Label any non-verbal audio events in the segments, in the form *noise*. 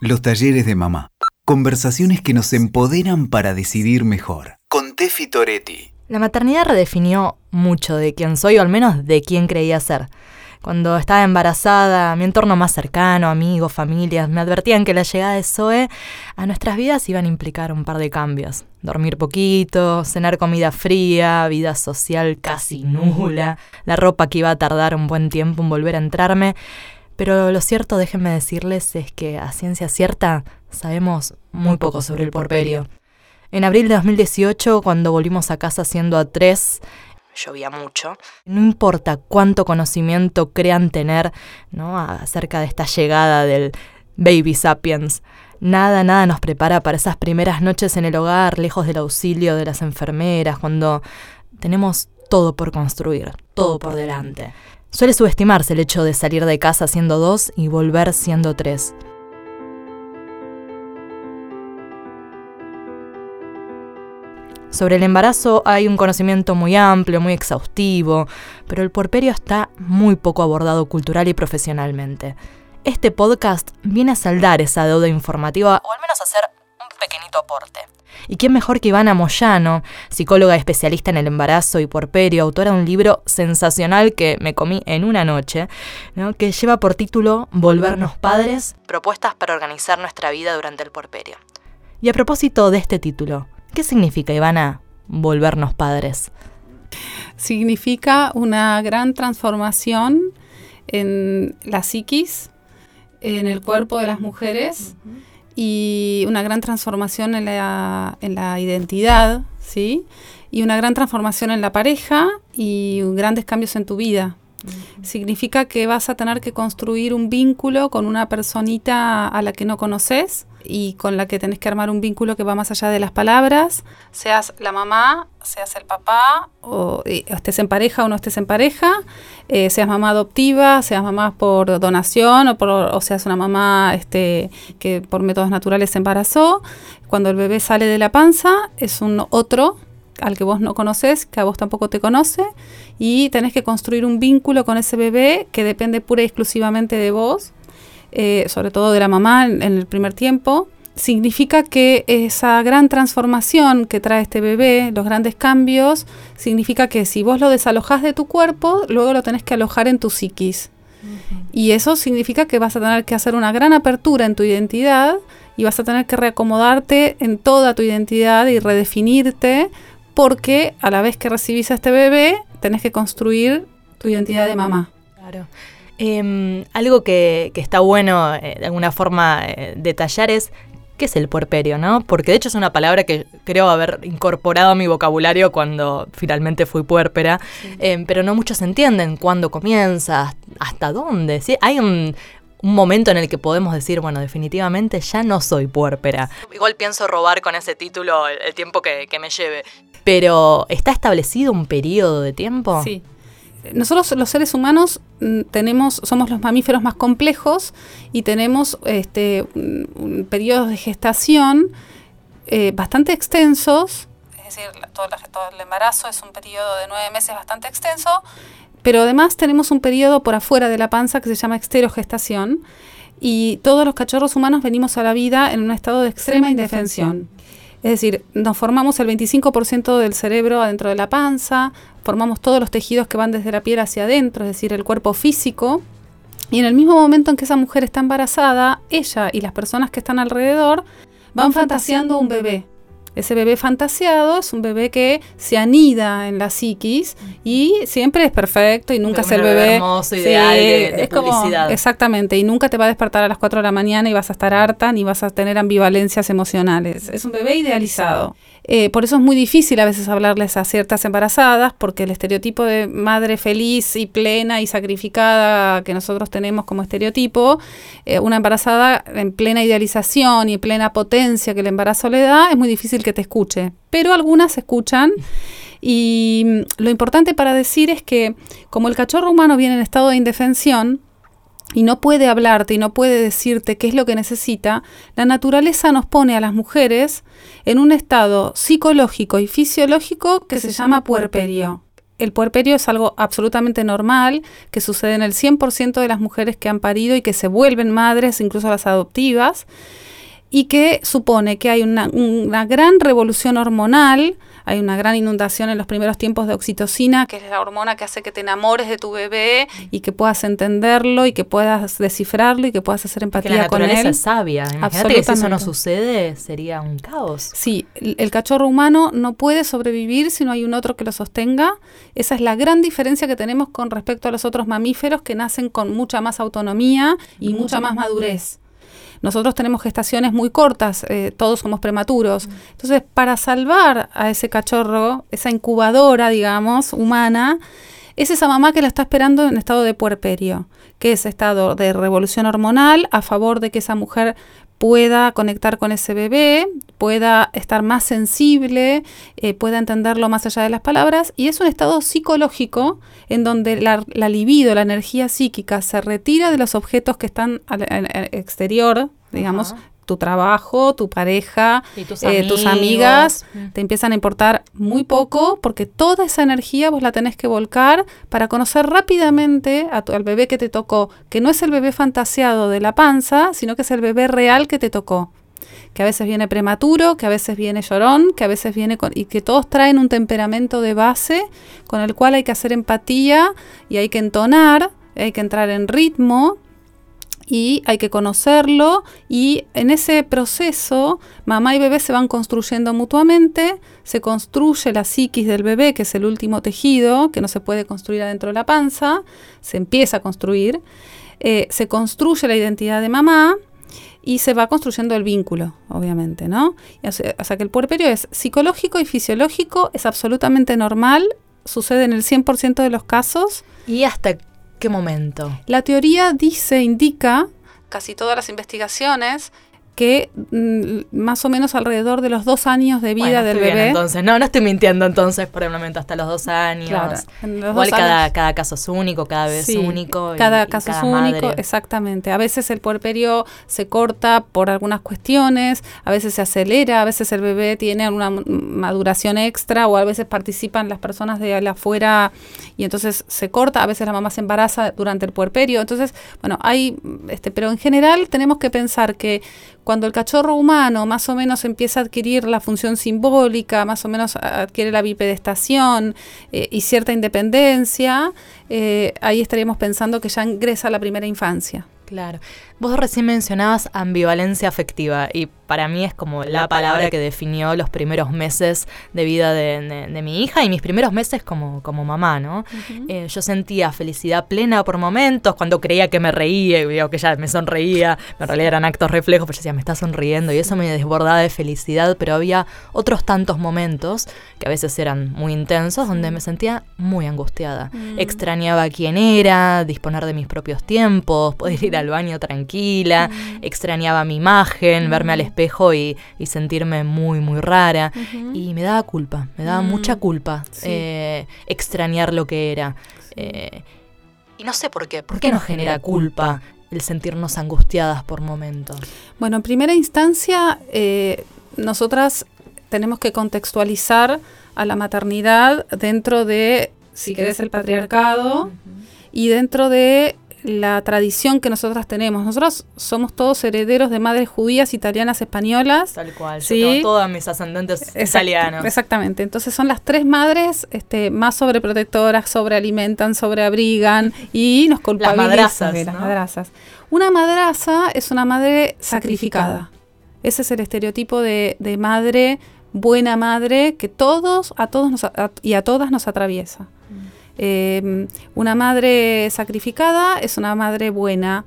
Los talleres de mamá. Conversaciones que nos empoderan para decidir mejor. Con Tefi Toretti. La maternidad redefinió mucho de quién soy o al menos de quién creía ser. Cuando estaba embarazada, mi entorno más cercano, amigos, familias, me advertían que la llegada de Zoe a nuestras vidas iban a implicar un par de cambios. Dormir poquito, cenar comida fría, vida social casi nula, la ropa que iba a tardar un buen tiempo en volver a entrarme. Pero lo cierto, déjenme decirles, es que a ciencia cierta sabemos muy poco sobre el porperio. En abril de 2018, cuando volvimos a casa siendo a tres, llovía mucho. No importa cuánto conocimiento crean tener ¿no? acerca de esta llegada del baby sapiens. Nada, nada nos prepara para esas primeras noches en el hogar, lejos del auxilio de las enfermeras, cuando tenemos todo por construir, todo por delante. Suele subestimarse el hecho de salir de casa siendo dos y volver siendo tres. Sobre el embarazo hay un conocimiento muy amplio, muy exhaustivo, pero el porperio está muy poco abordado cultural y profesionalmente. Este podcast viene a saldar esa deuda informativa, o al menos a hacer un pequeñito aporte. ¿Y quién mejor que Ivana Moyano, psicóloga especialista en el embarazo y porperio, autora de un libro sensacional que me comí en una noche, que lleva por título Volvernos padres, propuestas para organizar nuestra vida durante el porperio. Y a propósito de este título, ¿Qué significa, Ivana, volvernos padres? Significa una gran transformación en la psiquis, en el cuerpo de las mujeres y una gran transformación en la, en la identidad, ¿sí? Y una gran transformación en la pareja y grandes cambios en tu vida. Significa que vas a tener que construir un vínculo con una personita a la que no conoces y con la que tenés que armar un vínculo que va más allá de las palabras, seas la mamá, seas el papá, o, estés en pareja o no estés en pareja, eh, seas mamá adoptiva, seas mamá por donación o seas una mamá este, que por métodos naturales se embarazó. Cuando el bebé sale de la panza es un otro al que vos no conoces, que a vos tampoco te conoce, y tenés que construir un vínculo con ese bebé que depende pura y exclusivamente de vos, eh, sobre todo de la mamá en, el primer tiempo. Significa que esa gran transformación que trae este bebé, los grandes cambios, significa que si vos lo desalojás de tu cuerpo, luego lo tenés que alojar en tu psiquis. Y eso significa que vas a tener que hacer una gran apertura en tu identidad y vas a tener que reacomodarte en toda tu identidad y redefinirte porque a la vez que recibís a este bebé, tenés que construir tu identidad de mamá. Claro. Em, algo que, está bueno eh, de alguna forma eh, detallar es qué es el puerperio, ¿no? Porque de hecho es una palabra que creo haber incorporado a mi vocabulario cuando finalmente fui puérpera, em, pero no muchos entienden cuándo comienza, hasta dónde. ¿sí? Hay un, un momento en el que podemos decir, bueno, definitivamente ya no soy puérpera. Igual pienso robar con ese título el, tiempo que, me lleve. Pero, ¿está establecido un periodo de tiempo? Sí. Nosotros los seres humanos mm, tenemos, somos los mamíferos más complejos y tenemos este, periodos de gestación eh, bastante extensos. Es decir, todo el embarazo es un periodo de nueve meses bastante extenso pero además tenemos un periodo por afuera de la panza que se llama exterogestación y todos los cachorros humanos venimos a la vida en un estado de extrema indefensión. Es decir, nos formamos el 25% del cerebro adentro de la panza, formamos todos los tejidos que van desde la piel hacia adentro, es decir, el cuerpo físico. Y en el mismo momento en que esa mujer está embarazada, ella y las personas que están alrededor van fantaseando un bebé. Ese bebé fantasiado es un bebé que se anida en la psiquis y siempre es perfecto y nunca es el bebé, hermoso, ideal de, es exactamente, y nunca te va a despertar a las 4 de la mañana y vas a estar harta ni vas a tener ambivalencias emocionales. Es un bebé idealizado. Eh, por eso es muy difícil a veces hablarles a ciertas embarazadas, porque el estereotipo de madre feliz y plena y sacrificada que nosotros tenemos como estereotipo, eh, una embarazada en plena idealización y plena potencia que el embarazo le da, es muy difícil que te escuche. Pero algunas escuchan. Y mm, lo importante para decir es que como el cachorro humano viene en estado de indefensión, y no puede hablarte y no puede decirte qué es lo que necesita, la naturaleza nos pone a las mujeres en un estado psicológico y fisiológico que se llama puerperio. el puerperio es algo absolutamente normal, que sucede en el 100% de las mujeres que han parido y que se vuelven madres, incluso las adoptivas, y que supone que hay una, una gran revolución hormonal, hay una gran inundación en los primeros tiempos de oxitocina, que es la hormona que hace que te enamores de tu bebé y que puedas entenderlo y que puedas descifrarlo y que puedas hacer empatía la con él. es sabia. Imagínate que si eso no sucede, sería un caos. Sí, el cachorro humano no puede sobrevivir si no hay un otro que lo sostenga. Esa es la gran diferencia que tenemos con respecto a los otros mamíferos que nacen con mucha más autonomía y mucha más madurez. Nosotros tenemos gestaciones muy cortas, eh, todos somos prematuros. Entonces, para salvar a ese cachorro, esa incubadora, digamos, humana, es esa mamá que la está esperando en estado de puerperio, que es estado de revolución hormonal a favor de que esa mujer pueda conectar con ese bebé, pueda estar más sensible, eh, pueda entenderlo más allá de las palabras, y es un estado psicológico en donde la, libido, la energía psíquica, se retira de los objetos que están al, exterior, digamos, tu trabajo, tu pareja, tus, eh, tus, amigas, mm. te empiezan a importar muy poco porque toda esa energía vos la tenés que volcar para conocer rápidamente a tu, al bebé que te tocó, que no es el bebé fantaseado de la panza, sino que es el bebé real que te tocó que a veces viene prematuro, que a veces viene llorón, que a veces viene con, y que todos traen un temperamento de base con el cual hay que hacer empatía y hay que entonar, hay que entrar en ritmo y hay que conocerlo y en ese proceso mamá y bebé se van construyendo mutuamente, se construye la psiquis del bebé, que es el último tejido, que no se puede construir adentro de la panza, se empieza a construir, eh, se construye la identidad de mamá y se va construyendo el vínculo, obviamente, ¿no? O sea, que el puerperio es psicológico y fisiológico, es absolutamente normal, sucede en el 100% de los casos. ¿Y hasta qué momento? La teoría dice, indica, casi todas las investigaciones, que mm, más o menos alrededor de los dos años de vida del bebé. entonces, no, no estoy mintiendo entonces por el momento hasta los dos años. Igual cada, cada caso es único, cada vez es único. Cada caso es único, exactamente. A veces el puerperio se corta por algunas cuestiones, a veces se acelera, a veces el bebé tiene una maduración extra o a veces participan las personas de afuera y entonces se corta, a veces la mamá se embaraza durante el puerperio. Entonces, bueno, hay, este, pero en general tenemos que pensar que cuando el cachorro humano más o menos empieza a adquirir la función simbólica, más o menos adquiere la bipedestación eh, y cierta independencia, eh, ahí estaríamos pensando que ya ingresa a la primera infancia. Claro. Vos recién mencionabas ambivalencia afectiva y para mí es como la palabra que definió los primeros meses de vida de, mi hija y mis primeros meses como, como mamá, ¿no? Eh, yo sentía felicidad plena por momentos, cuando creía que me reía y que ella me sonreía, en realidad eran actos reflejos, pero yo decía, me está sonriendo y eso me desbordaba de felicidad, pero había otros tantos momentos que a veces eran muy intensos donde me sentía muy angustiada. Mm. Extrañaba quién era, disponer de mis propios tiempos, poder ir al baño tranquila, mm. extrañaba mi imagen, verme al mm. Espejo y, sentirme muy, muy rara. Y me daba culpa, me daba mm. mucha culpa eh, extrañar lo que era. Eh, y no sé por qué, ¿por qué nos genera culpa el sentirnos angustiadas por momentos? Bueno, en primera instancia, eh, nosotras tenemos que contextualizar a la maternidad dentro de, si querés, el patriarcado y dentro de la tradición que nosotras tenemos. Nosotros somos todos herederos de madres judías, italianas, españolas. Tal cual, ¿sí? yo tengo todas mis ascendentes italianos. Exactamente, entonces son las tres madres este, más sobreprotectoras, sobrealimentan, sobreabrigan y nos culpabilizan. Las madrazas, las madrazas. Una madraza es una madre sacrificada. Ese es el estereotipo de, madre, buena madre, que todos, a todos nos, y a todas nos atraviesa. Em, una madre sacrificada es una madre buena.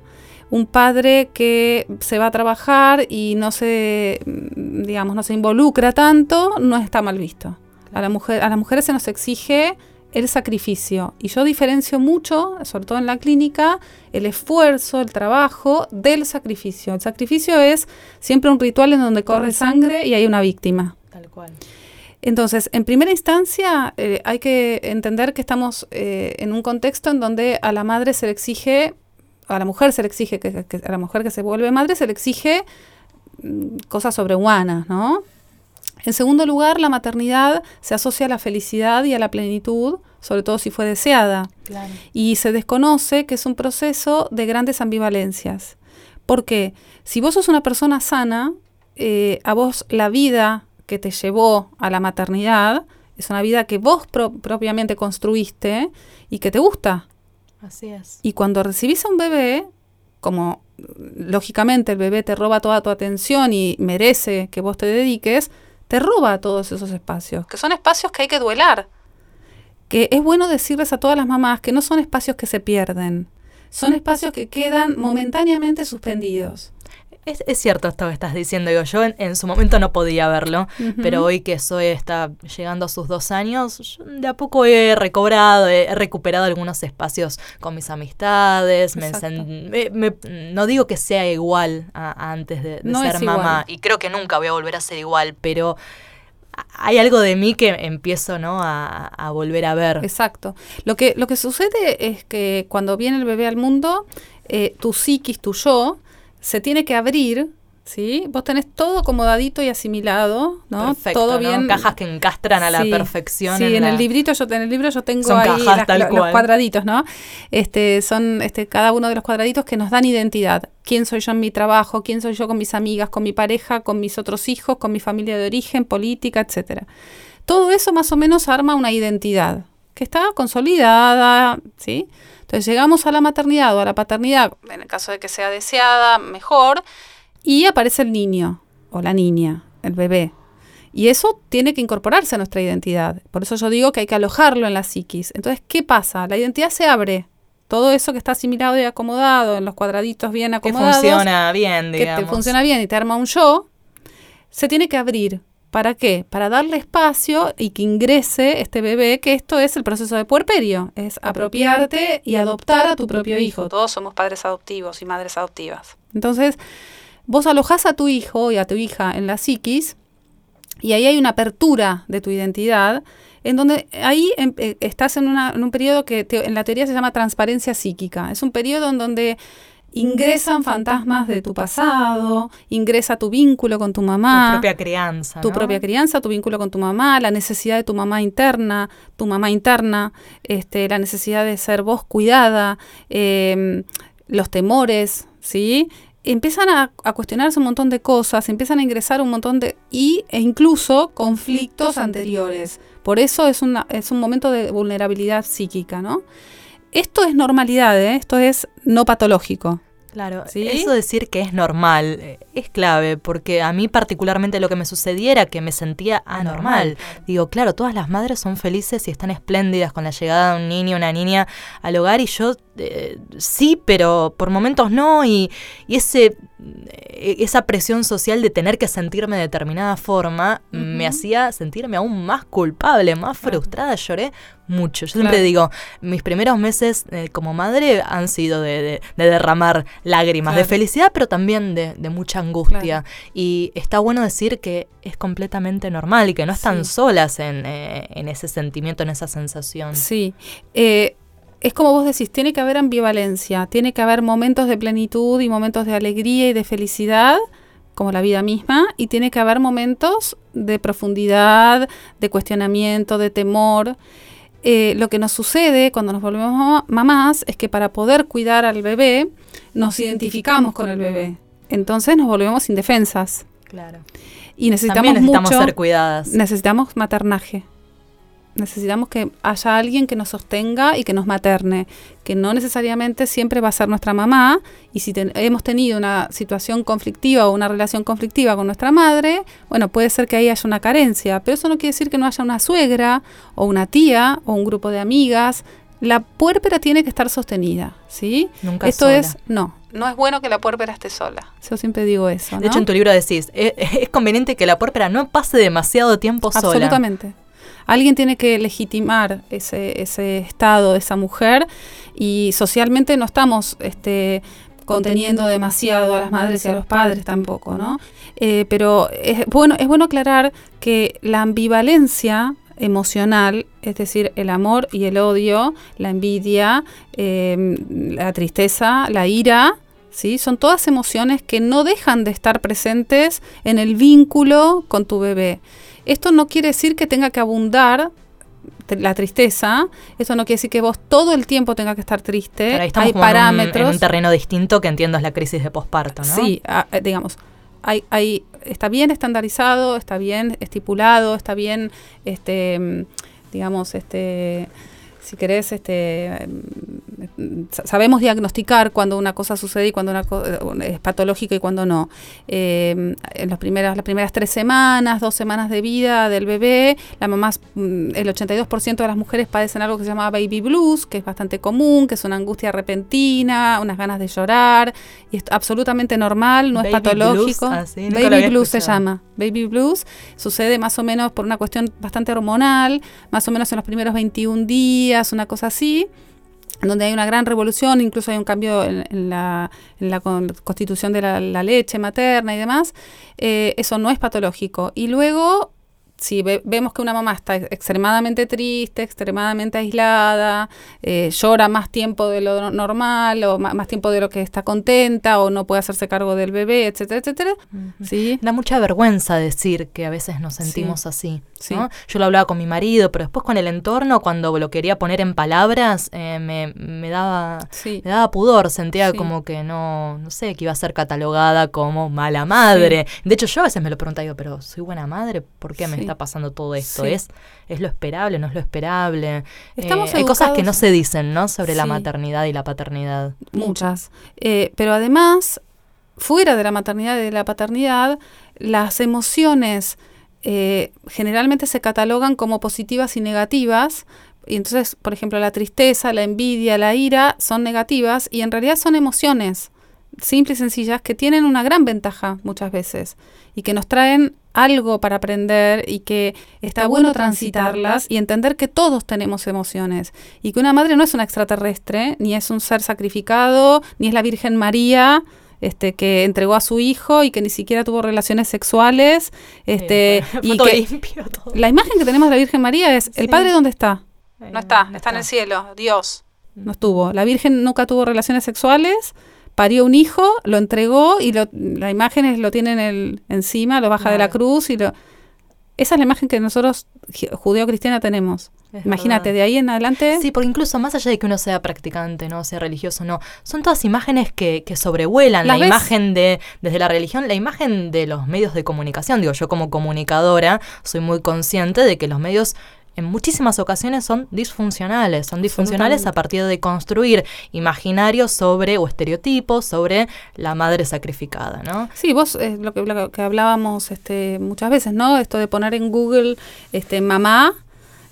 Un padre que se va a trabajar y no se, digamos, no se involucra tanto, no está mal visto. A, la mujer, a las mujeres se nos exige el sacrificio. Y yo diferencio mucho, sobre todo en la clínica, el esfuerzo, el trabajo del sacrificio. El sacrificio es siempre un ritual en donde corre sangre y hay una víctima. Tal cual. Entonces, en primera instancia, eh, hay que entender que estamos eh, en un contexto en donde a la madre se le exige, a la mujer se le exige, que, a la mujer que se vuelve madre se le exige mm, cosas sobrehumanas, ¿no? En segundo lugar, la maternidad se asocia a la felicidad y a la plenitud, sobre todo si fue deseada. Y se desconoce que es un proceso de grandes ambivalencias. Porque si vos sos una persona sana, eh, a vos la vida que te llevó a la maternidad es una vida que vos propiamente construiste y que te gusta. Así es. Y cuando recibís a un bebé, como lógicamente el bebé te roba toda tu atención y merece que vos te dediques, te roba todos esos espacios, que son espacios que hay que duelar. Que es bueno decirles a todas las mamás que no son espacios que se pierden, son espacios que quedan momentáneamente suspendidos. Es, cierto esto que estás diciendo. Digo, yo en, su momento no podía verlo, pero hoy que soy está llegando a sus dos años, de a poco he recobrado, he, recuperado algunos espacios con mis amistades. no digo que sea igual a, antes de, ser mamá, y creo que nunca voy a volver a ser igual, pero hay algo de mí que empiezo ¿no? a, volver a ver. Exacto. Lo que, lo que sucede es que cuando viene el bebé al mundo, eh, tu psiquis, tu yo, se tiene que abrir, ¿sí? Vos tenés todo acomodadito y asimilado, ¿no? Perfecto, todo bien. Cajas que encastran a la perfección. Sí, en, el librito yo en el libro yo tengo ahí los cuadraditos, ¿no? Este son este cada uno de los cuadraditos que nos dan identidad. Quién soy yo en mi trabajo, quién soy yo con mis amigas, con mi pareja, con mis otros hijos, con mi familia de origen, política, etcétera. Todo eso más o menos arma una identidad que está consolidada, ¿sí? Entonces llegamos a la maternidad o a la paternidad, en el caso de que sea deseada, mejor, y aparece el niño o la niña, el bebé. Y eso tiene que incorporarse a nuestra identidad. Por eso yo digo que hay que alojarlo en la psiquis. Entonces, ¿qué pasa? La identidad se abre. Todo eso que está asimilado y acomodado, en los cuadraditos bien acomodados. Que funciona bien, digamos. Que te funciona bien y te arma un yo, se tiene que abrir ¿Para qué? Para darle espacio y que ingrese este bebé, que esto es el proceso de puerperio, es apropiarte y adoptar a tu propio hijo. Todos somos padres adoptivos y madres adoptivas. Entonces, vos alojás a tu hijo y a tu hija en la psiquis y ahí hay una apertura de tu identidad en donde ahí em, eh, estás en, un periodo que en la teoría se llama transparencia psíquica. Es un periodo en donde ingresan fantasmas de tu pasado, ingresa tu vínculo con tu mamá. Tu propia crianza. Tu propia crianza, tu vínculo con tu mamá, la necesidad de tu mamá interna, tu mamá interna, este, la necesidad de ser vos cuidada, em, los temores, ¿sí? Empiezan a, cuestionarse un montón de cosas, empiezan a ingresar un montón de... y, e incluso conflictos anteriores. Por eso es, una, es un momento de vulnerabilidad psíquica, ¿no? Esto es normalidad, ¿eh? esto es no patológico. Claro, ¿Sí? eso decir que es normal eh, es clave, porque a mí particularmente lo que me sucediera que me sentía anormal. Digo, claro, todas las madres son felices y están espléndidas con la llegada de un niño o una niña al hogar y yo eh, sí, pero por momentos no, y, ese, eh, esa presión social de tener que sentirme de determinada forma me hacía sentirme aún más culpable, más frustrada, lloré mucho. Yo siempre digo, mis primeros meses eh, como madre han sido de, derramar lágrimas, de felicidad, pero también de, mucha angustia. Y está bueno decir que es completamente normal y que no están solas en, en, ese sentimiento, en esa sensación. Sí. Es como vos decís, tiene que haber ambivalencia, tiene que haber momentos de plenitud y momentos de alegría y de felicidad, como la vida misma, y tiene que haber momentos de profundidad, de cuestionamiento, de temor. Eh, lo que nos sucede cuando nos volvemos mamás es que para poder cuidar al bebé, nos identificamos con el bebé. Entonces nos volvemos indefensas. Claro. Y necesitamos, necesitamos ser cuidadas. Necesitamos maternaje necesitamos que haya alguien que nos sostenga y que nos materne, que no necesariamente siempre va a ser nuestra mamá, y si hemos tenido una situación conflictiva o una relación conflictiva con nuestra madre, bueno, puede ser que ahí haya una carencia, pero eso no quiere decir que no haya una suegra o una tía o un grupo de amigas. La puérpera tiene que estar sostenida, ¿sí? Nunca Esto es, no, no es bueno que la puérpera esté sola. Yo siempre digo eso. De hecho, en tu libro decís, es, *laughs* es, conveniente que la puérpera no pase demasiado tiempo sola. Absolutamente. Alguien tiene que legitimar ese, estado de esa mujer y socialmente no estamos este, conteniendo demasiado a las madres y a los padres tampoco, ¿no? Eh, pero es bueno, es bueno aclarar que la ambivalencia emocional, es decir, el amor y el odio, la envidia, em, la tristeza, la ira, ¿sí? Son todas emociones que no dejan de estar presentes en el vínculo con tu bebé. Esto no quiere decir que tenga que abundar la tristeza, eso no quiere decir que vos todo el tiempo tengas que estar triste. hay parámetros. En un, terreno distinto que entiendo es la crisis de posparto, ¿no? Sí, eh, digamos, hay, hay, está bien estandarizado, está bien estipulado, está bien, este, mm, digamos, este si querés, este, sabemos diagnosticar cuando una cosa sucede y cuando una es patológica y cuando no. Eh, en las primeras, las primeras tres semanas, dos semanas de vida del bebé, la mamá, mm, el 82% de las mujeres padecen algo que se llama baby blues, que es bastante común, que es una angustia repentina, unas ganas de llorar, y es absolutamente normal, no es patológico. Ah, baby blues se llama. Baby blues sucede más o menos por una cuestión bastante hormonal, más o menos en los primeros 21 días una cosa así, donde hay una gran revolución, incluso hay un cambio en, la, constitución de la, leche materna y demás, eh, eso no es patológico. Y luego si vemos que una mamá está extremadamente triste, extremadamente aislada, eh, llora más tiempo de lo normal o más, tiempo de lo que está contenta o no puede hacerse cargo del bebé, etcétera, etcétera. ¿sí? Da mucha vergüenza decir que a veces nos sentimos así. Yo lo hablaba con mi marido, pero después con el entorno, cuando lo quería poner en palabras, eh, me, daba, me daba pudor, sentía como que no, no sé, que iba a ser catalogada como mala madre. De hecho, yo a veces me lo preguntaba, digo, pero soy buena madre, ¿por qué me está pasando todo esto? ¿Es, ¿Es lo esperable? ¿No es lo esperable? Estamos eh, hay cosas que no se dicen, ¿no? Sobre la maternidad y la paternidad. Muchas. Eh, pero además, fuera de la maternidad y de la paternidad, las emociones eh, generalmente se catalogan como positivas y negativas. Y entonces, por ejemplo, la tristeza, la envidia, la ira son negativas y en realidad son emociones simples y sencillas que tienen una gran ventaja muchas veces y que nos traen algo para aprender y que está bueno transitarlas y entender que todos tenemos emociones y que una madre no es una extraterrestre, ni es un ser sacrificado, ni es la Virgen María, este, que entregó a su hijo y que ni siquiera tuvo relaciones sexuales. Este, y que *laughs* La imagen que tenemos de la Virgen María es, ¿el Padre dónde está? No está, está, en el cielo, Dios. No estuvo. La Virgen nunca tuvo relaciones sexuales, parió un hijo, lo entregó y lo, la imagen lo tiene el, encima, lo baja de la cruz y lo... Esa es la imagen que nosotros, judeo-cristiana, tenemos. Imagínate, de ahí en adelante. Sí, porque incluso más allá de que uno sea practicante, no sea religioso, no, son todas imágenes que, que sobrevuelan la imagen de, desde la religión, la imagen de los medios de comunicación. Digo, yo como comunicadora soy muy consciente de que los medios en muchísimas ocasiones son disfuncionales. Son disfuncionales a partir de construir imaginarios sobre o estereotipos sobre la madre sacrificada, ¿no? Sí, vos es lo que, lo que hablábamos este, muchas veces, ¿no? Esto de poner en Google este, mamá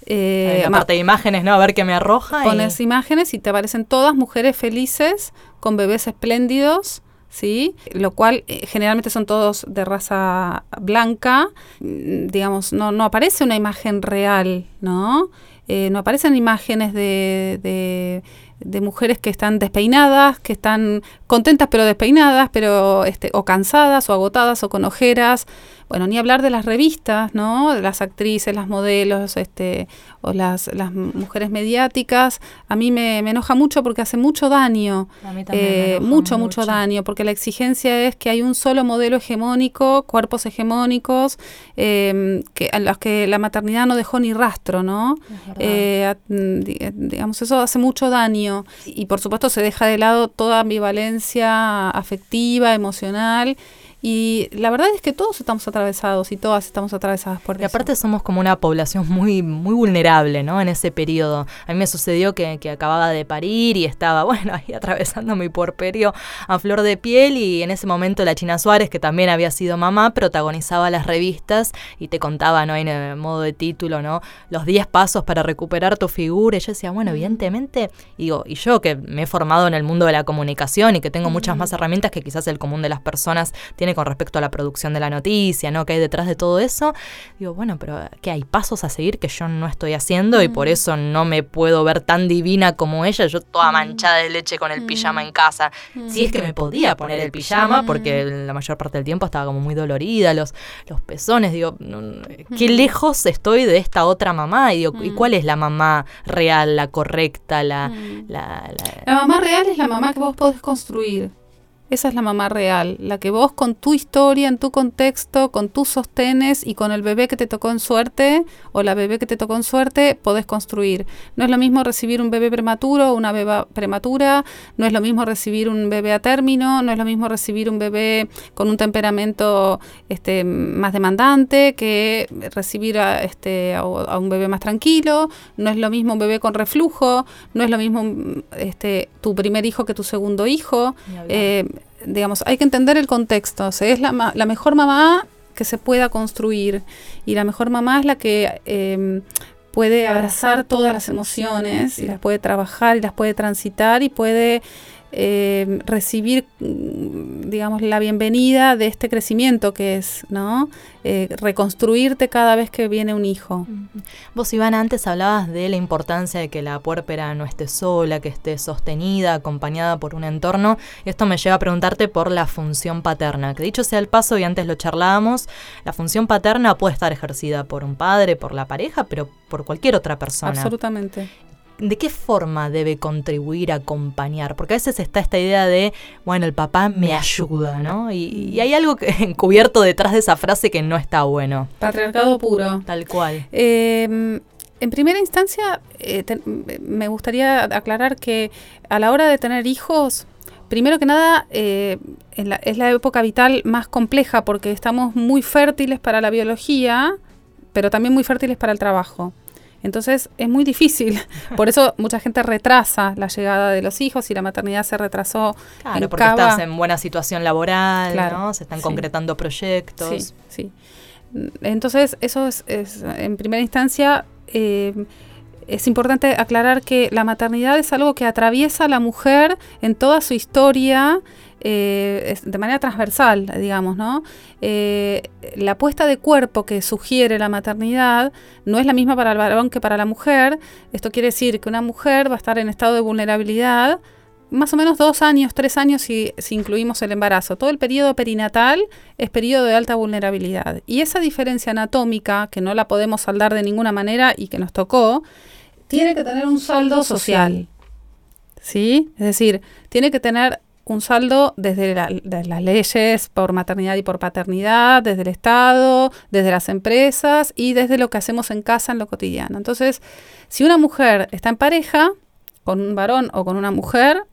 eh, aparte de imágenes, ¿no? A ver qué me arroja. Pones imágenes y te aparecen todas mujeres felices, con bebés espléndidos, ¿sí? Lo cual eh, generalmente son todos de raza blanca. Digamos, no, no aparece una imagen real, ¿no? Eh, no aparecen imágenes de, de, de, mujeres que están despeinadas, que están contentas pero despeinadas, pero este, o cansadas o agotadas o con ojeras bueno, ni hablar de las revistas, ¿no? De las actrices, las modelos, este, o las, las mujeres mediáticas. A mí me, enoja mucho porque hace mucho daño. A mí también eh, mucho, mucho, daño, porque la exigencia es que hay un solo modelo hegemónico, cuerpos hegemónicos, eh, que, a los que la maternidad no dejó ni rastro, ¿no? Eh, digamos, eso hace mucho daño. Y por supuesto se deja de lado toda ambivalencia afectiva, emocional. Y la verdad es que todos estamos atravesados y todas estamos atravesadas por y aparte somos como una población muy, muy vulnerable, ¿no? En ese periodo. A mí me sucedió que, que acababa de parir y estaba, *laughs* bueno, ahí atravesando mi puerperio a flor de piel y en ese momento la China Suárez, que también había sido mamá, protagonizaba las revistas y te contaba, ¿no? En modo de título, ¿no? Los 10 pasos para recuperar tu figura. Y yo decía, bueno, evidentemente, y digo, y yo que me he formado en el mundo de la comunicación y que tengo muchas más herramientas que quizás el común de las personas tiene con respecto a la producción de la noticia, ¿no? Que hay detrás de todo eso. Digo, bueno, pero ¿qué hay pasos a seguir que yo no estoy haciendo y por eso no me puedo ver tan divina como ella, yo toda mm. manchada de leche con el pijama en casa. Si es que me podía poner el pijama, porque la mayor parte del tiempo estaba como muy dolorida, los, los pezones, digo, qué lejos estoy de esta otra mamá. Y digo, ¿y cuál es la mamá real, la correcta, la, la, la... la mamá real es la mamá que vos podés construir esa es la mamá real, la que vos con tu historia, en tu contexto, con tus sostenes y con el bebé que te tocó en suerte o la bebé que te tocó en suerte, podés construir. No es lo mismo recibir un bebé prematuro o una beba prematura, no es lo mismo recibir un bebé a término, no es lo mismo recibir un bebé con un temperamento este, más demandante que recibir a, este, a, un bebé más tranquilo, no es lo mismo un bebé con reflujo, no es lo mismo este, tu primer hijo que tu segundo hijo digamos, hay que entender el contexto. O sea, es la, la, mejor mamá que se pueda construir. Y la mejor mamá es la que em, puede abrazar todas las emociones y las puede trabajar y las puede transitar y puede eh, recibir, digamos, la bienvenida de este crecimiento que es, ¿no? Eh, reconstruirte cada vez que viene un hijo. Vos, Iván, antes hablabas de la importancia de que la puérpera no esté sola, que esté sostenida, acompañada por un entorno. Esto me lleva a preguntarte por la función paterna, que dicho sea el paso, y antes lo charlábamos, la función paterna puede estar ejercida por un padre, por la pareja, pero por cualquier otra persona. Absolutamente. ¿De qué forma debe contribuir a acompañar? Porque a veces está esta idea de, bueno, el papá me ayuda, ¿no? Y, hay algo que, *laughs* encubierto detrás de esa frase que no está bueno. Patriarcado puro. Tal cual. Em, en primera instancia, eh, me gustaría aclarar que a la hora de tener hijos, primero que nada, eh, es la época vital más compleja porque estamos muy fértiles para la biología, pero también muy fértiles para el trabajo. Entonces es muy difícil. *laughs* Por eso mucha gente retrasa la llegada de los hijos y la maternidad se retrasó. Claro, porque estás en buena situación laboral, ¿no? Se están concretando proyectos. Sí, sí. Entonces, eso es, en primera instancia, eh, es importante aclarar que la maternidad es algo que atraviesa a la mujer en toda su historia eh, de manera transversal, digamos, ¿no? Eh, la puesta de cuerpo que sugiere la maternidad no es la misma para el varón que para la mujer. Esto quiere decir que una mujer va a estar en estado de vulnerabilidad más o menos dos años, tres años si, si, incluimos el embarazo. Todo el periodo perinatal es periodo de alta vulnerabilidad. Y esa diferencia anatómica, que no la podemos saldar de ninguna manera y que nos tocó, tiene que tener un saldo social. ¿Sí? Es decir, tiene que tener un saldo desde, las leyes por maternidad y por paternidad, desde el Estado, desde las empresas y desde lo que hacemos en casa en lo cotidiano. Entonces, si una mujer está en pareja con un varón o con una mujer,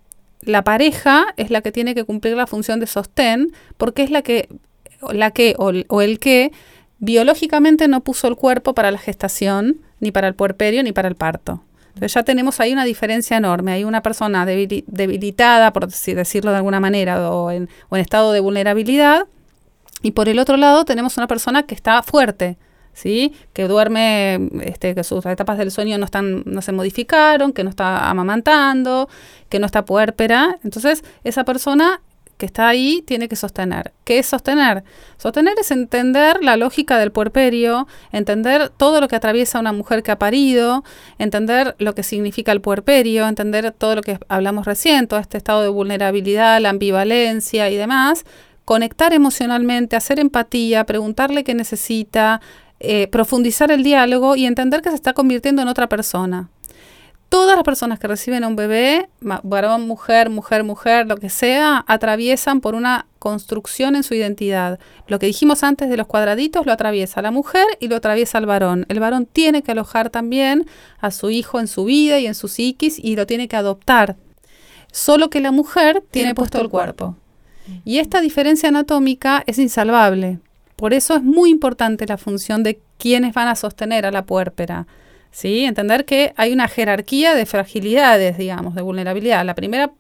la pareja es la que tiene que cumplir la función de sostén porque es la que, la que o, o el que biológicamente no puso el cuerpo para la gestación, ni para el puerperio, ni para el parto. Entonces ya tenemos ahí una diferencia enorme. Hay una persona debilitada, por decirlo de alguna manera, o en, estado de vulnerabilidad. Y por el otro lado tenemos una persona que está fuerte, ¿sí? Que duerme, este, que sus etapas del sueño no están, no se modificaron, que no está amamantando, que no está puérpera. Entonces, esa persona que está ahí tiene que sostener. ¿Qué es sostener? Sostener es entender la lógica del puerperio, entender todo lo que atraviesa una mujer que ha parido, entender lo que significa el puerperio, entender todo lo que hablamos recién, todo este estado de vulnerabilidad, la ambivalencia y demás, conectar emocionalmente, hacer empatía, preguntarle qué necesita, eh, profundizar el diálogo y entender que se está convirtiendo en otra persona todas las personas que reciben a un bebé, varón, mujer, mujer, mujer, lo que sea, atraviesan por una construcción en su identidad. Lo que dijimos antes de los cuadraditos lo atraviesa la mujer y lo atraviesa el varón. El varón tiene que alojar también a su hijo en su vida y en su psiquis y lo tiene que adoptar. Solo que la mujer tiene puesto el cuerpo. Y esta diferencia anatómica es insalvable. Por eso es muy importante la función de quienes van a sostener a la puérpera ¿sí? Entender que hay una jerarquía de fragilidades, digamos, de vulnerabilidad. La primera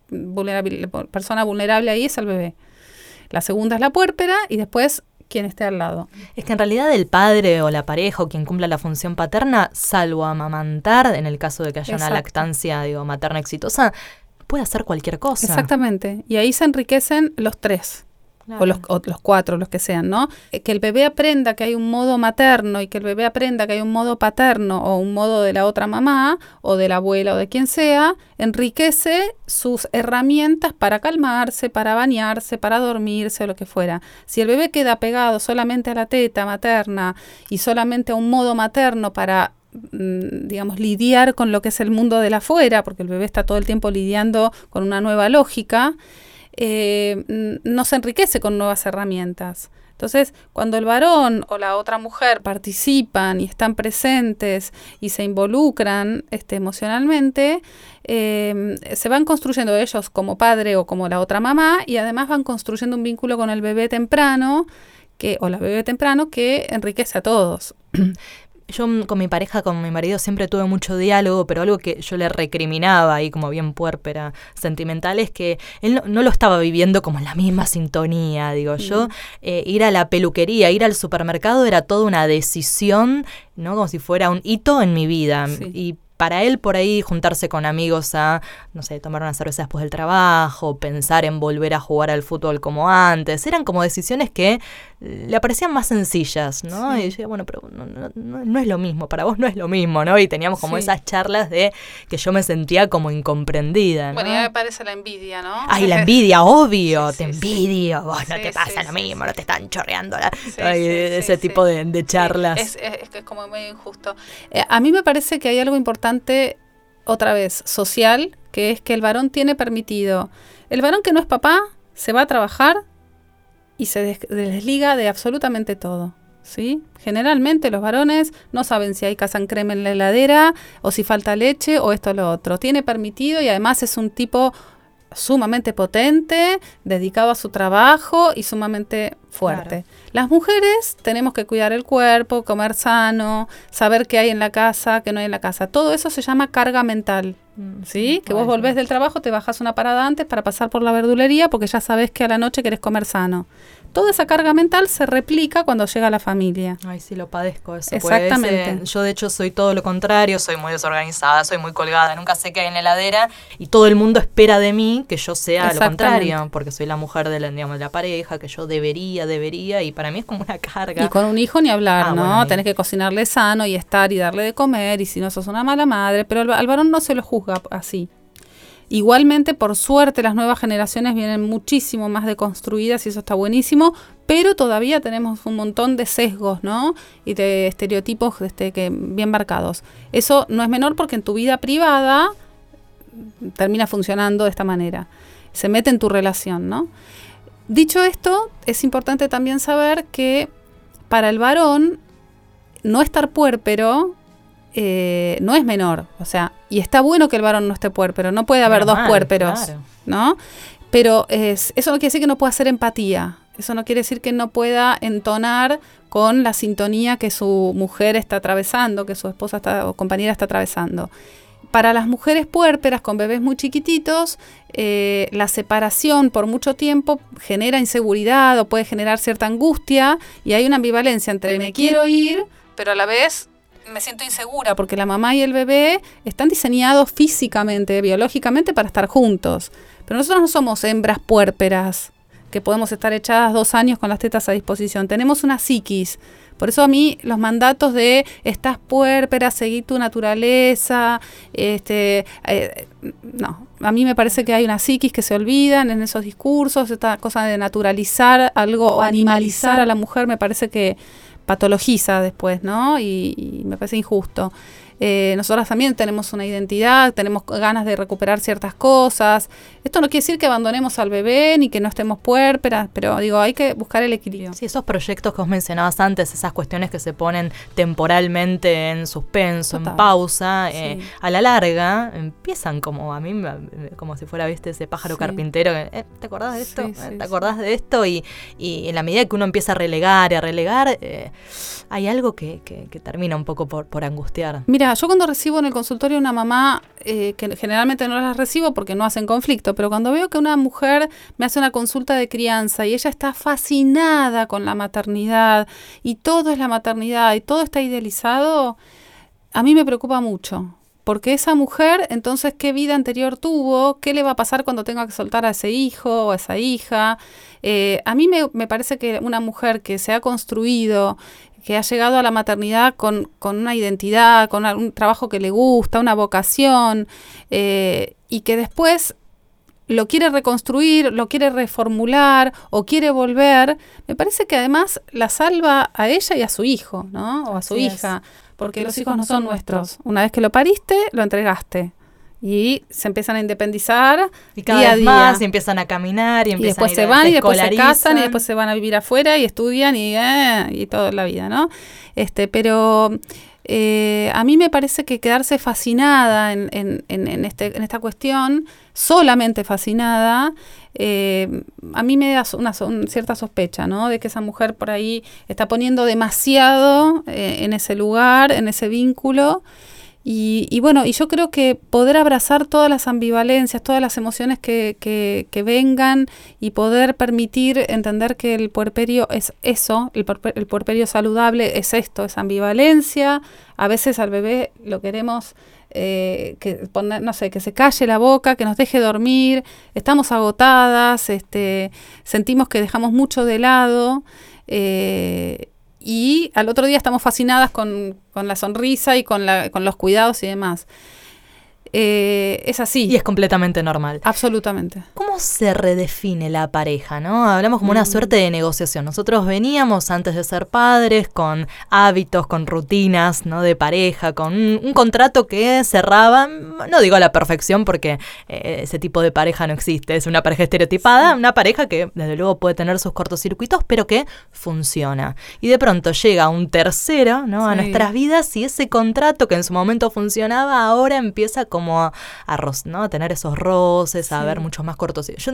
persona vulnerable ahí es el bebé. La segunda es la puérpera y después quien esté al lado. Es que en realidad el padre o la pareja o quien cumpla la función paterna, salvo amamantar, en el caso de que haya una lactancia digo, materna exitosa, puede hacer cualquier cosa. Exactamente. Y ahí se enriquecen los tres o, los, los cuatro, los que sean, ¿no? Eh, que el bebé aprenda que hay un modo materno y que el bebé aprenda que hay un modo paterno o un modo de la otra mamá o de la abuela o de quien sea, enriquece sus herramientas para calmarse, para bañarse, para dormirse o lo que fuera. Si el bebé queda pegado solamente a la teta materna y solamente a un modo materno para mm, digamos, lidiar con lo que es el mundo de la afuera, porque el bebé está todo el tiempo lidiando con una nueva lógica, eh, no se enriquece con nuevas herramientas. Entonces, cuando el varón o la otra mujer participan y están presentes y se involucran este, emocionalmente, em, se van construyendo ellos como padre o como la otra mamá y además van construyendo un vínculo con el bebé temprano que, o la bebé temprano que enriquece a todos. *clears throat* yo con mi pareja, con mi marido, siempre tuve mucho diálogo, pero algo que yo le recriminaba ahí como bien puérpera sentimental es que él no, lo estaba viviendo como en la misma sintonía, digo yo. Eh, ir a la peluquería, ir al supermercado era toda una decisión, ¿no? Como si fuera un hito en mi vida. Y para él por ahí juntarse con amigos a, no sé, tomar una cerveza después del trabajo, pensar en volver a jugar al fútbol como antes, eran como decisiones que le parecían más sencillas, ¿no? Y yo decía, bueno, pero no, es lo mismo, para vos no es lo mismo, ¿no? Y teníamos como esas charlas de que yo me sentía como incomprendida, ¿no? Bueno, ya me parece la envidia, ¿no? Ay, la *laughs* envidia, obvio, te envidio, vos no te pasa lo mismo, no te están chorreando la, ese tipo de, charlas. Es, es, como muy injusto. Eh, a mí me parece que hay algo importante, otra vez, social, que es que el varón tiene permitido, el varón que no es papá, se va a trabajar y se desliga de absolutamente todo. ¿sí? Generalmente los varones no saben si hay casan crema en la heladera o si falta leche o esto o lo otro. Tiene permitido y además es un tipo sumamente potente, dedicado a su trabajo y sumamente fuerte. Las mujeres tenemos que cuidar el cuerpo, comer sano, saber qué hay en la casa, qué no hay en la casa. Todo eso se llama carga mental. Mm, ¿Sí? Que vos volvés del trabajo, te bajas una parada antes para pasar por la verdulería porque ya sabes que a la noche querés comer sano toda esa carga mental se replica cuando llega a la familia. Ay, sí, lo padezco eso. Exactamente. yo de hecho soy todo lo contrario, soy muy desorganizada, soy muy colgada, nunca sé qué hay en la heladera y todo el mundo espera de mí que yo sea lo contrario, porque soy la mujer de la, digamos, de la pareja, que yo debería, debería y para mí es como una carga. Y con un hijo ni hablar, ah, ¿no? Tenés que cocinarle sano y estar y darle de comer y si no sos una mala madre, pero al varón no se lo juzga así. Igualmente, por suerte, las nuevas generaciones vienen muchísimo más deconstruidas y eso está buenísimo, pero todavía tenemos un montón de sesgos, ¿no? Y de estereotipos este, que, bien marcados. Eso no es menor porque en tu vida privada termina funcionando de esta manera. Se mete en tu relación, ¿no? Dicho esto, es importante también saber que para el varón no estar puérpero eh, no es menor. O sea, y está bueno que el varón no esté puérpero. No puede haber dos puérperos, ¿no? Pero es, eso no quiere decir que no pueda hacer empatía. Eso no quiere decir que no pueda entonar con la sintonía que su mujer está atravesando, que su esposa está, o compañera está atravesando. Para las mujeres puérperas con bebés muy chiquititos, eh, la separación por mucho tiempo genera inseguridad o puede generar cierta angustia y hay una ambivalencia entre me quiero ir, pero a la vez me siento insegura porque la mamá y el bebé están diseñados físicamente, biológicamente para estar juntos. Pero nosotros no somos hembras puérperas que podemos estar echadas dos años con las tetas a disposición. Tenemos una psiquis. Por eso a mí los mandatos de estás puérpera, seguí tu naturaleza, este, eh, no, a mí me parece que hay una psiquis que se olvidan en esos discursos, esta cosa de naturalizar algo o animalizar a la mujer, me parece que patologiza después, ¿no? Y, me parece injusto. Eh, nosotras también tenemos una identidad, tenemos ganas de recuperar ciertas cosas. Esto no quiere decir que abandonemos al bebé ni que no estemos puérperas, pero digo, hay que buscar el equilibrio. Sí, esos proyectos que os mencionabas antes, esas cuestiones que se ponen temporalmente en suspenso, en pausa, eh, a la larga empiezan como a mí, como si fuera, viste, ese pájaro carpintero. Eh, ¿Te acordás de esto? ¿Te acordás de esto? Y, y, en la medida que uno empieza a relegar y a relegar, hay algo que, que, termina un poco por, por angustiar. Mira, yo cuando recibo en el consultorio una mamá, eh, que generalmente no las recibo porque no hacen conflicto, pero cuando veo que una mujer me hace una consulta de crianza y ella está fascinada con la maternidad y todo es la maternidad y todo está idealizado, a mí me preocupa mucho. Porque esa mujer, entonces, ¿qué vida anterior tuvo? ¿Qué le va a pasar cuando tenga que soltar a ese hijo o a esa hija? Eh, a mí me, me, parece que una mujer que se ha construido que ha llegado a la maternidad con, una identidad, con un trabajo que le gusta, una vocación, eh, y que después lo quiere reconstruir, lo quiere reformular o quiere volver, me parece que además la salva a ella y a su hijo, ¿no? O a su hija, porque los hijos no son nuestros. Una vez que lo pariste, lo entregaste. Y se empiezan a independizar y cada día a día. más y empiezan a caminar y después a se van y después se casan y después se van a vivir afuera y estudian y, eh, y toda la vida, ¿no? Este, pero eh, a mí me parece que quedarse fascinada en, en- en- en este, en esta cuestión, solamente fascinada, eh, a mí me da una, so- un- cierta sospecha, ¿no? De que esa mujer por ahí está poniendo demasiado eh, en ese lugar, en ese vínculo. Y, y bueno, y yo creo que poder abrazar todas las ambivalencias, todas las emociones que, que, que vengan y poder permitir entender que el puerperio es eso, el, puerpe- el puerperio saludable es esto, es ambivalencia. A veces al bebé lo queremos eh, que poner, no sé, que se calle la boca, que nos deje dormir, estamos agotadas, este, sentimos que dejamos mucho de lado. eh, y al otro día estamos fascinadas con, con la sonrisa y con, la, con los cuidados y demás. Eh, es así, Y es completamente normal. absolutamente. ¿Cómo se redefine la pareja, no? Hablamos como una Mm. suerte de negociación. Nosotros veníamos antes de ser padres con hábitos, con rutinas, ¿no? De pareja, con un, un contrato que cerraba, no digo a la perfección porque eh, ese tipo de pareja no existe, es una pareja estereotipada, una pareja que desde luego puede tener sus cortocircuitos, pero que funciona. Y de pronto llega un tercero, ¿no? A nuestras vidas y ese contrato que en su momento funcionaba ahora empieza como a, ¿no? a tener esos roces, a Sí. ver muchos más cortos. Yo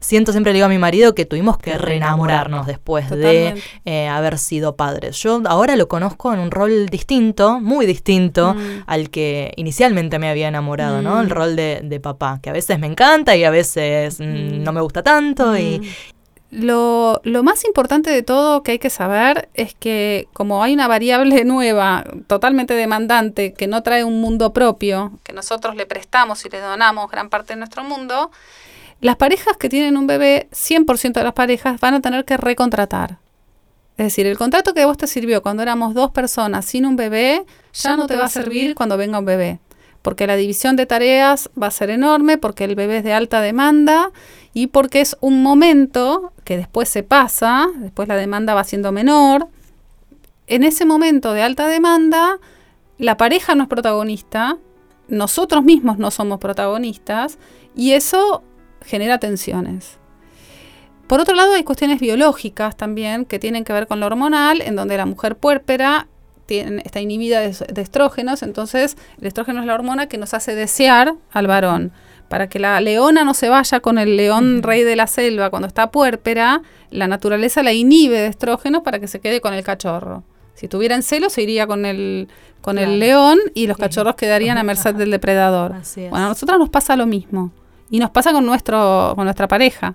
siento, siempre le digo a mi marido que tuvimos que reenamorarnos después Totalmente. de eh, haber sido padres. Yo ahora lo conozco en un rol distinto, muy distinto Mm. al que inicialmente me había enamorado, ¿no? Mm. El rol de, de papá, que a veces me encanta y a veces Mm. no me gusta tanto y... Lo, lo más importante de todo que hay que saber es que como hay una variable *laughs* nueva, totalmente demandante, que no trae un mundo propio, que nosotros le prestamos y le donamos gran parte de nuestro mundo, las parejas que tienen un bebé, 100% de las parejas van a tener que recontratar. Es decir, el contrato que vos te sirvió cuando éramos dos personas sin un bebé, ya no te va a servir cuando venga un bebé. Porque la división de tareas va a ser enorme, porque el bebé es de alta demanda y porque es un momento que después se pasa, después la demanda va siendo menor. En ese momento de alta demanda, la pareja no es protagonista, nosotros mismos no somos protagonistas y eso genera tensiones. Por otro lado, hay cuestiones biológicas también que tienen que ver con lo hormonal, en donde la mujer puérpera tiene- está inhibida de, de estrógenos, entonces el estrógeno es la hormona que nos hace desear al varón. Para que la leona no se vaya con el león rey de la selva cuando está puérpera, la naturaleza la inhibe de estrógenos para que se quede con el cachorro. Si tuviera en celo, se iría con el, con Claro. el león y los Sí. cachorros quedarían a merced del depredador. Bueno, a nosotras nos pasa lo mismo. Y nos pasa con, nuestro, con nuestra pareja.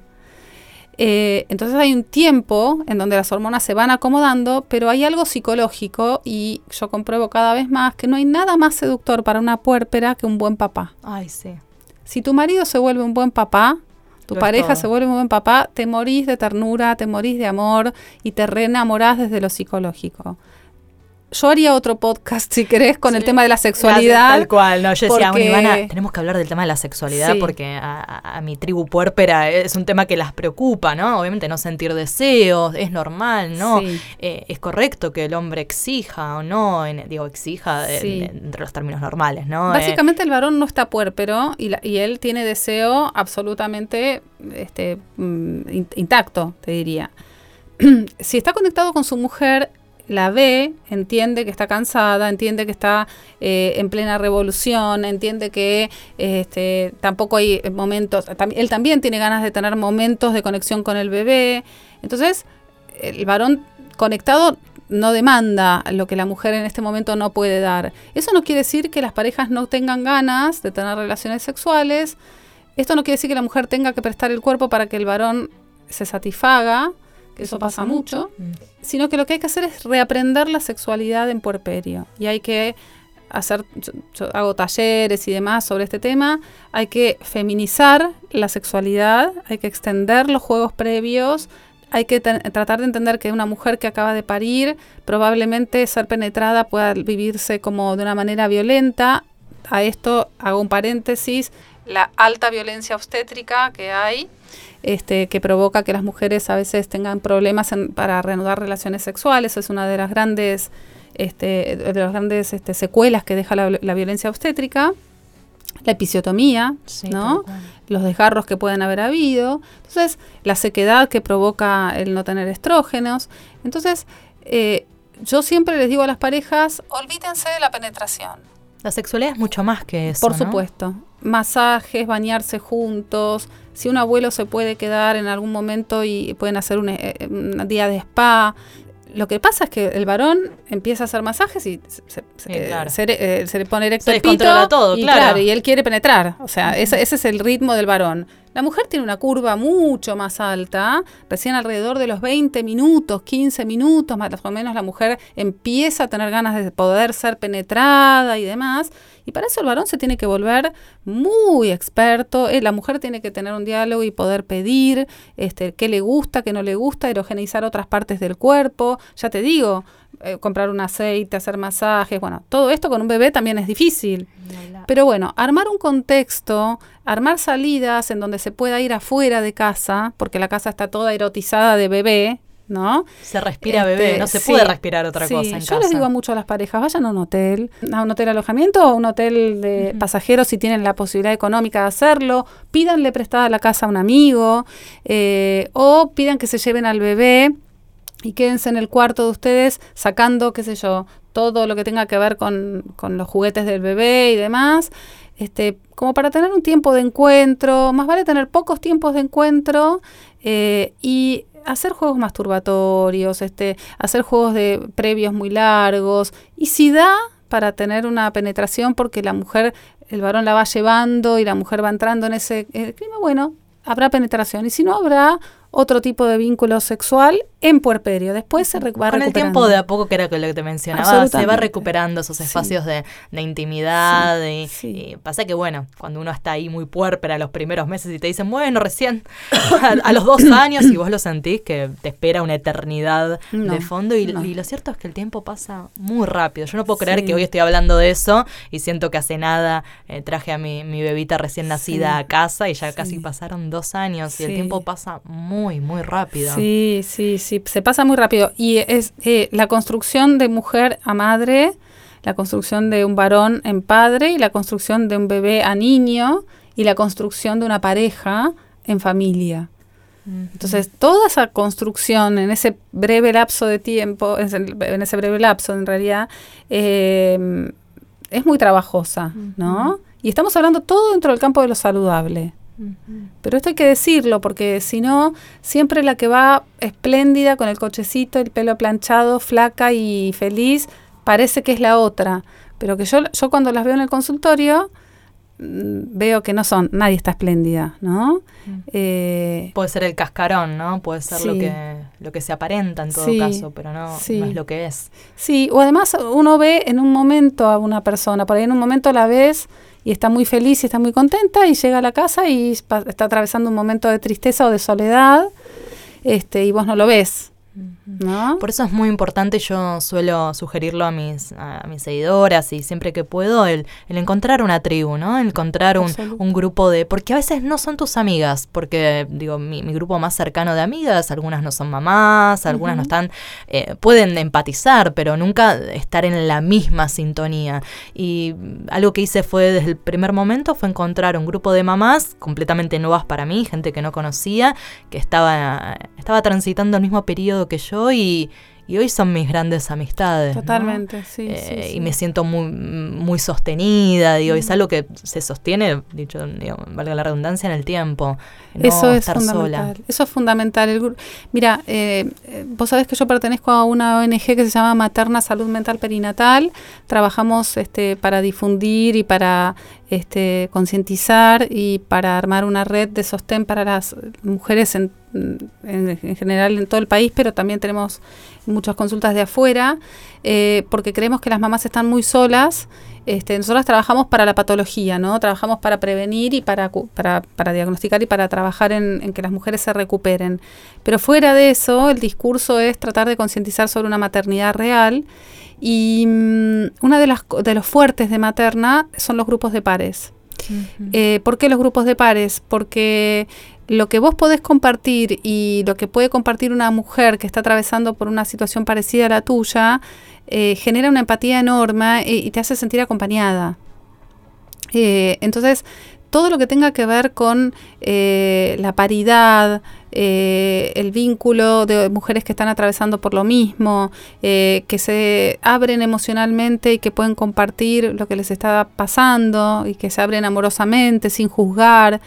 Eh, entonces hay un tiempo en donde las hormonas se van acomodando, pero hay algo psicológico y yo compruebo cada vez más que no hay nada más seductor para una puérpera que un buen papá. Ay, sí. Si tu marido se vuelve un buen papá, tu Lo pareja se vuelve un buen papá, te morís de ternura, te morís de amor y te reenamorás desde lo psicológico. Yo haría otro podcast, si querés, con el tema de la sexualidad. Tal cual, no, yo decía, bueno, Ivana, tenemos que hablar del tema de la sexualidad Sí. porque a, a- a mi tribu puérpera es un tema que las preocupa, ¿no? Obviamente no sentir deseos, es normal, ¿no? Sí. Eh, es correcto que el hombre exija o no, en- digo, exija de- entre los términos normales, ¿no? Eh, Básicamente el varón no está puérpero y, la- y él tiene deseo absolutamente este, mm, in- intacto, te diría. *clears throat* si está conectado con su mujer, la ve, entiende que está cansada, entiende que está eh, en plena revolución, entiende que este, tampoco hay momentos, él también tiene ganas de tener momentos de conexión con el bebé. Entonces, el varón conectado no demanda lo que la mujer en este momento no puede dar. Eso no quiere decir que las parejas no tengan ganas de tener relaciones sexuales. Esto no quiere decir que la mujer tenga que prestar el cuerpo para que el varón se satisfaga, que eso pasa mucho, Mm. sino que lo que hay que hacer es reaprender la sexualidad en puerperio. Y hay que hacer, yo, yo hago talleres y demás sobre este tema, hay que feminizar la sexualidad, hay que extender los juegos previos, hay que tratar de entender que una mujer que acaba de parir, probablemente ser penetrada pueda vivirse como de una manera violenta. A esto hago un paréntesis, la alta violencia obstétrica que hay, este, que provoca que las mujeres a veces tengan problemas en- para reanudar relaciones sexuales, es una de las grandes, este, de las grandes este, secuelas que deja la, la violencia obstétrica. la episiotomía, Sí, ¿no? los desgarros que pueden haber habido, entonces la sequedad que provoca el no tener estrógenos. Entonces, eh, yo siempre les digo a las parejas, olvídense de la penetración. La sexualidad es mucho más que eso. Por ¿no? supuesto. Masajes, bañarse juntos. Si un abuelo se puede quedar en algún momento y pueden hacer un, eh, un día de spa. Lo que pasa es que el varón empieza a hacer masajes y se, se- Sí, claro. se, eh, se le pone erecto Se el pito todo, y, claro. y él quiere penetrar. O sea, ese, ese es el ritmo del varón. La mujer tiene una curva mucho más alta, recién alrededor de los 20 minutos, 15 minutos, más o menos la mujer empieza a tener ganas de poder ser penetrada y demás. Y para eso el varón se tiene que volver muy experto. eh, la mujer tiene que tener un diálogo y poder pedir este, qué le gusta, qué no le gusta, erogenizar otras partes del cuerpo. Ya te digo, eh, comprar un aceite, hacer masajes. Bueno, todo esto con un bebé también es difícil. Pero bueno, armar un contexto, armar salidas en donde se pueda ir afuera de casa, porque la casa está toda erotizada de bebé, ¿no? Se respira Este, bebé, no se sí, puede respirar otra sí. cosa en Yo casa. les digo mucho a las parejas, vayan a un hotel, a un hotel alojamiento o un hotel de pasajeros si tienen la posibilidad económica de hacerlo, pídanle prestada la casa a un amigo eh, o pidan que se lleven al bebé y quédense en el cuarto de ustedes sacando, qué sé yo, todo lo que tenga que ver con, con los juguetes del bebé y demás, este, como para tener un tiempo de encuentro, más vale tener pocos tiempos de encuentro eh, y hacer juegos masturbatorios, este, hacer juegos de previos muy largos, y si da para tener una penetración porque la mujer, el varón la va llevando y la mujer va entrando en ese eh, clima, bueno, habrá penetración, y si no habrá otro tipo de vínculo sexual en puerperio. Después se va Con el tiempo de a poco, que era lo que te mencionaba, se va recuperando esos Sí. espacios de, de intimidad. y, sí. y pasa que, bueno, cuando uno está ahí muy puérpera los primeros meses y te dicen, bueno, recién *coughs* a, a los dos *coughs* años y vos lo sentís que te espera una eternidad No, de fondo. Y, no. y lo cierto es que el tiempo pasa muy rápido. Yo no puedo creer que hoy estoy hablando de eso y siento que hace nada eh, traje a mi, mi bebita recién nacida a casa y ya casi pasaron dos años y el tiempo pasa muy, muy rápido. Sí, sí, sí, se pasa muy rápido. Y es eh, la construcción de mujer a madre, la construcción de un varón en padre y la construcción de un bebé a niño y la construcción de una pareja en familia. Entonces, toda esa construcción en ese breve lapso de tiempo, en ese- en ese breve lapso en realidad, eh, es muy trabajosa, ¿no? Y estamos hablando todo dentro del campo de lo saludable. Pero esto hay que decirlo, porque si no, siempre la que va espléndida con el cochecito, el pelo planchado, flaca y feliz, parece que es la otra. Pero que yo, yo cuando las veo en el consultorio, mm, veo que no son, nadie está espléndida, ¿no? Eh, Puede ser el cascarón, ¿no? Puede ser lo que lo que se aparenta en todo Sí, caso, pero no, sí. no es lo que es. Sí, o además uno ve en un momento a una persona, por ahí en un momento la ves y está muy feliz y está muy contenta y llega a la casa y está atravesando un momento de tristeza o de soledad, este, y vos no lo ves, ¿no? Por eso es muy importante, yo suelo sugerirlo a mis, a mis seguidoras y siempre que puedo, el, el encontrar una tribu, ¿no? El encontrar un, grupo de... Porque a veces no son tus amigas, porque digo, mi, mi grupo más cercano de amigas, algunas no son mamás, algunas no están... eh, pueden empatizar, pero nunca estar en la misma sintonía. Y algo que hice fue desde el primer momento fue encontrar un grupo de mamás completamente nuevas para mí, gente que no conocía, que estaba, estaba transitando el mismo periodo que yo y, y hoy son mis grandes amistades. ¿no? Totalmente, sí, Eh, sí, sí. Y me siento muy, muy sostenida, digo, es algo que se sostiene, dicho, digo, valga la redundancia, en el tiempo. no Eso es estar fundamental. sola. Eso es fundamental. El Mira, eh, eh, vos sabés que yo pertenezco a una ONG que se llama Materna Salud Mental Perinatal. Trabajamos este, para difundir y para este, concientizar y para armar una red de sostén para las mujeres en, en- en general en todo el país, pero también tenemos muchas consultas de afuera, eh, porque creemos que las mamás están muy solas. Este, nosotros trabajamos para la patología, ¿no? Trabajamos para prevenir y para, para, para diagnosticar y para trabajar en, en que las mujeres se recuperen. Pero fuera de eso, el discurso es tratar de concientizar sobre una maternidad real. Y mm, una de las de los fuertes de materna son los grupos de pares. Eh, ¿Por qué los grupos de pares? Porque lo que vos podés compartir y lo que puede compartir una mujer que está atravesando por una situación parecida a la tuya, eh, genera una empatía enorme y, y te hace sentir acompañada. Eh, entonces, todo lo que tenga que ver con eh, la paridad, eh, el vínculo de mujeres que están atravesando por lo mismo, que se abren emocionalmente y que pueden compartir lo que les está pasando y que se abren amorosamente, sin juzgar.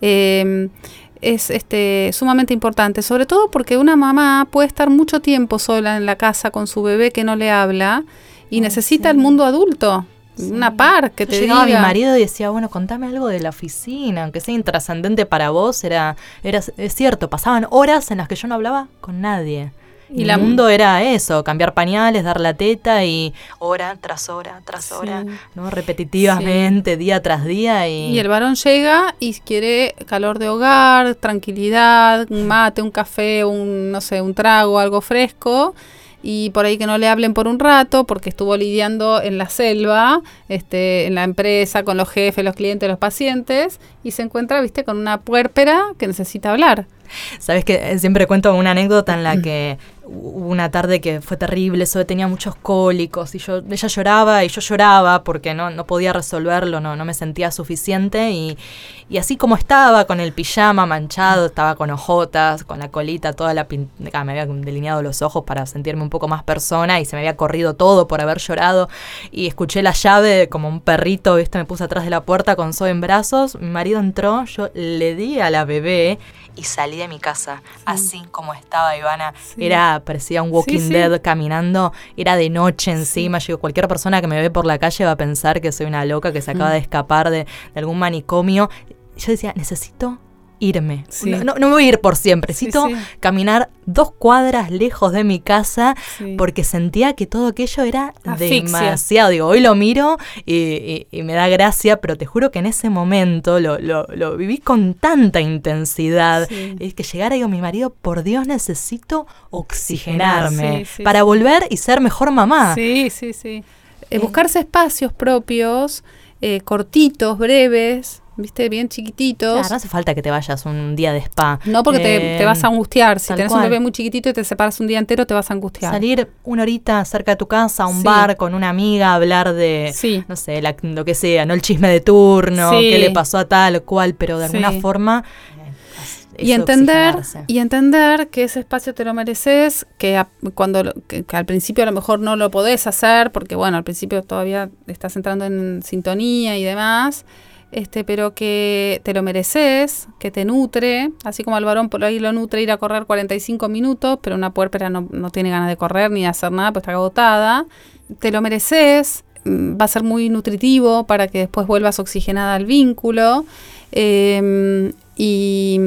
es este, sumamente importante, sobre todo porque una mamá puede estar mucho tiempo sola en la casa con su bebé que no le habla y necesita el mundo adulto una par que te llegaba diga. mi marido y decía, bueno, contame algo de la oficina, aunque sea intrascendente para vos, era, era es cierto, pasaban horas en las que yo no hablaba con nadie. Y, el mundo era eso, cambiar pañales, dar la teta y hora tras hora tras hora, ¿no? Repetitivamente, día tras día. Y... y el varón llega y quiere calor de hogar, tranquilidad, un mate, un café, un, no sé, un trago, algo fresco y por ahí que no le hablen por un rato porque estuvo lidiando en la selva, este, en la empresa, con los jefes, los clientes, los pacientes y se encuentra, viste, con una puérpera que necesita hablar. Sabes que siempre cuento una anécdota en la que hubo una tarde que fue terrible, Zoe tenía muchos cólicos y yo, ella lloraba y yo lloraba porque no, no podía resolverlo, no, no me sentía suficiente y, y así como estaba con el pijama manchado, estaba con ojotas, con la colita, toda la pintada, me había delineado los ojos para sentirme un poco más persona y se me había corrido todo por haber llorado y escuché la llave como un perrito, viste, me puse atrás de la puerta con Zoe en brazos, mi marido entró, yo le di a la bebé y salí de mi casa, así como estaba Ivana. Era, parecía un Walking Dead caminando, era de noche encima. Yo, cualquier persona que me ve por la calle va a pensar que soy una loca que se acaba de escapar de, de algún manicomio. Yo decía, necesito irme. No, no, me voy a ir por siempre. Necesito caminar dos cuadras lejos de mi casa porque sentía que todo aquello era demasiado. Digo, hoy lo miro y, me da gracia, pero te juro que en ese momento lo, lo, viví con tanta intensidad. Es que llegara y digo, mi marido, por Dios necesito oxigenarme para volver y ser mejor mamá. Sí, sí, sí. Eh, buscarse espacios propios, eh, cortitos, breves, ¿viste? Bien chiquititos. Claro, no hace falta que te vayas un día de spa. No, porque te, vas a eh, angustiar. Si tenés un bebé muy chiquitito y te separas un día entero, te vas a angustiar. Salir una horita cerca de tu casa, a un bar con una amiga, hablar de, no sé, lo que sea, no el chisme de turno, qué le pasó a tal o cual, pero de alguna forma y entender y entender que ese espacio te lo mereces que cuando que, al principio a lo mejor no lo podés hacer porque bueno al principio todavía estás entrando en sintonía y demás este, pero que te lo mereces, que te nutre, así como al varón por ahí lo nutre ir a correr 45 minutos, pero una puérpera no, no tiene ganas de correr ni de hacer nada, pues está agotada. Te lo mereces, mm, va a ser muy nutritivo para que después vuelvas oxigenada al vínculo. Em, y,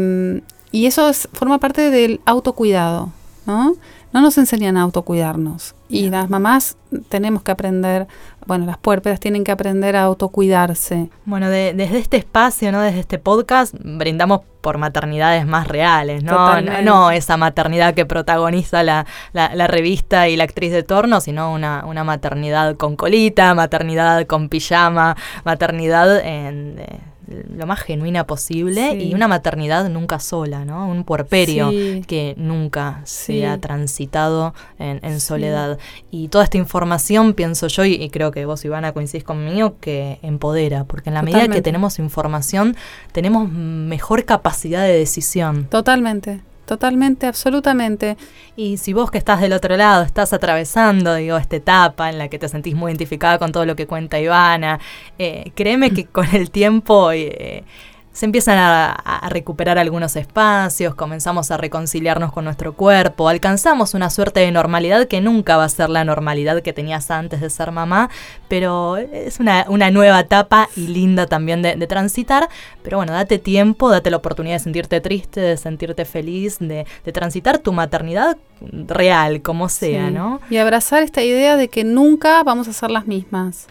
y, eso forma parte del autocuidado, ¿no? No nos enseñan a autocuidarnos. Y las mamás tenemos que aprender, bueno, las puérperas tienen que aprender a autocuidarse. Bueno, desde este espacio, ¿no? Desde este podcast, brindamos por maternidades más reales, ¿no? No, esa maternidad que protagoniza la, la, revista y la actriz de torno, sino una, una maternidad con colita, maternidad con pijama, maternidad en lo más genuina posible y una maternidad nunca sola, ¿no? Un puerperio que nunca se ha transitado en, soledad. Y toda esta información, pienso yo, y, creo que vos, Ivana, coincidís conmigo, que empodera, porque en la medida que tenemos información, tenemos mejor capacidad de decisión. Totalmente. Totalmente, absolutamente. Y si vos que estás del otro lado estás atravesando, digo, esta etapa en la que te sentís muy identificada con todo lo que cuenta Ivana, eh, créeme que con el tiempo eh, se empiezan a, recuperar algunos espacios, comenzamos a reconciliarnos con nuestro cuerpo, alcanzamos una suerte de normalidad que nunca va a ser la normalidad que tenías antes de ser mamá, pero es una, nueva etapa y linda también de, transitar, pero bueno, date tiempo, date la oportunidad de sentirte triste, de sentirte feliz, de, transitar tu maternidad real, como sea, ¿no? Y abrazar esta idea de que nunca vamos a ser las mismas.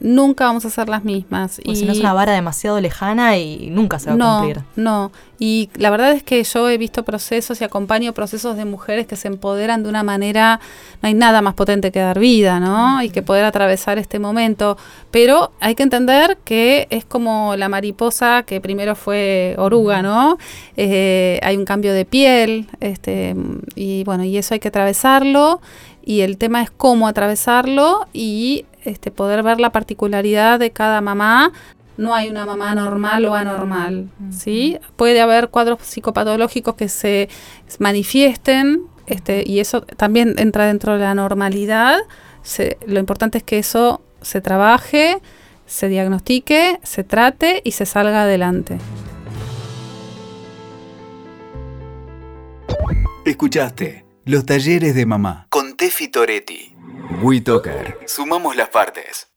Nunca vamos a ser las mismas. y si no es una vara demasiado lejana y nunca se va a cumplir. No, y la verdad es que yo he visto procesos y acompaño procesos de mujeres que se empoderan de una manera, no hay nada más potente que dar vida, ¿no? Y que poder atravesar este momento. Pero hay que entender que es como la mariposa que primero fue oruga, ¿no? Eh, hay un cambio de piel, este, y bueno, y eso hay que atravesarlo. Y el tema es cómo atravesarlo y este, poder ver la particularidad de cada mamá. No hay una mamá normal o anormal, ¿sí? Puede haber cuadros psicopatológicos que se manifiesten este, y eso también entra dentro de la normalidad. lo importante es que eso se trabaje, se diagnostique, se trate y se salga adelante. Escuchaste los talleres de mamá con Tefi Toretti. Sumamos las partes.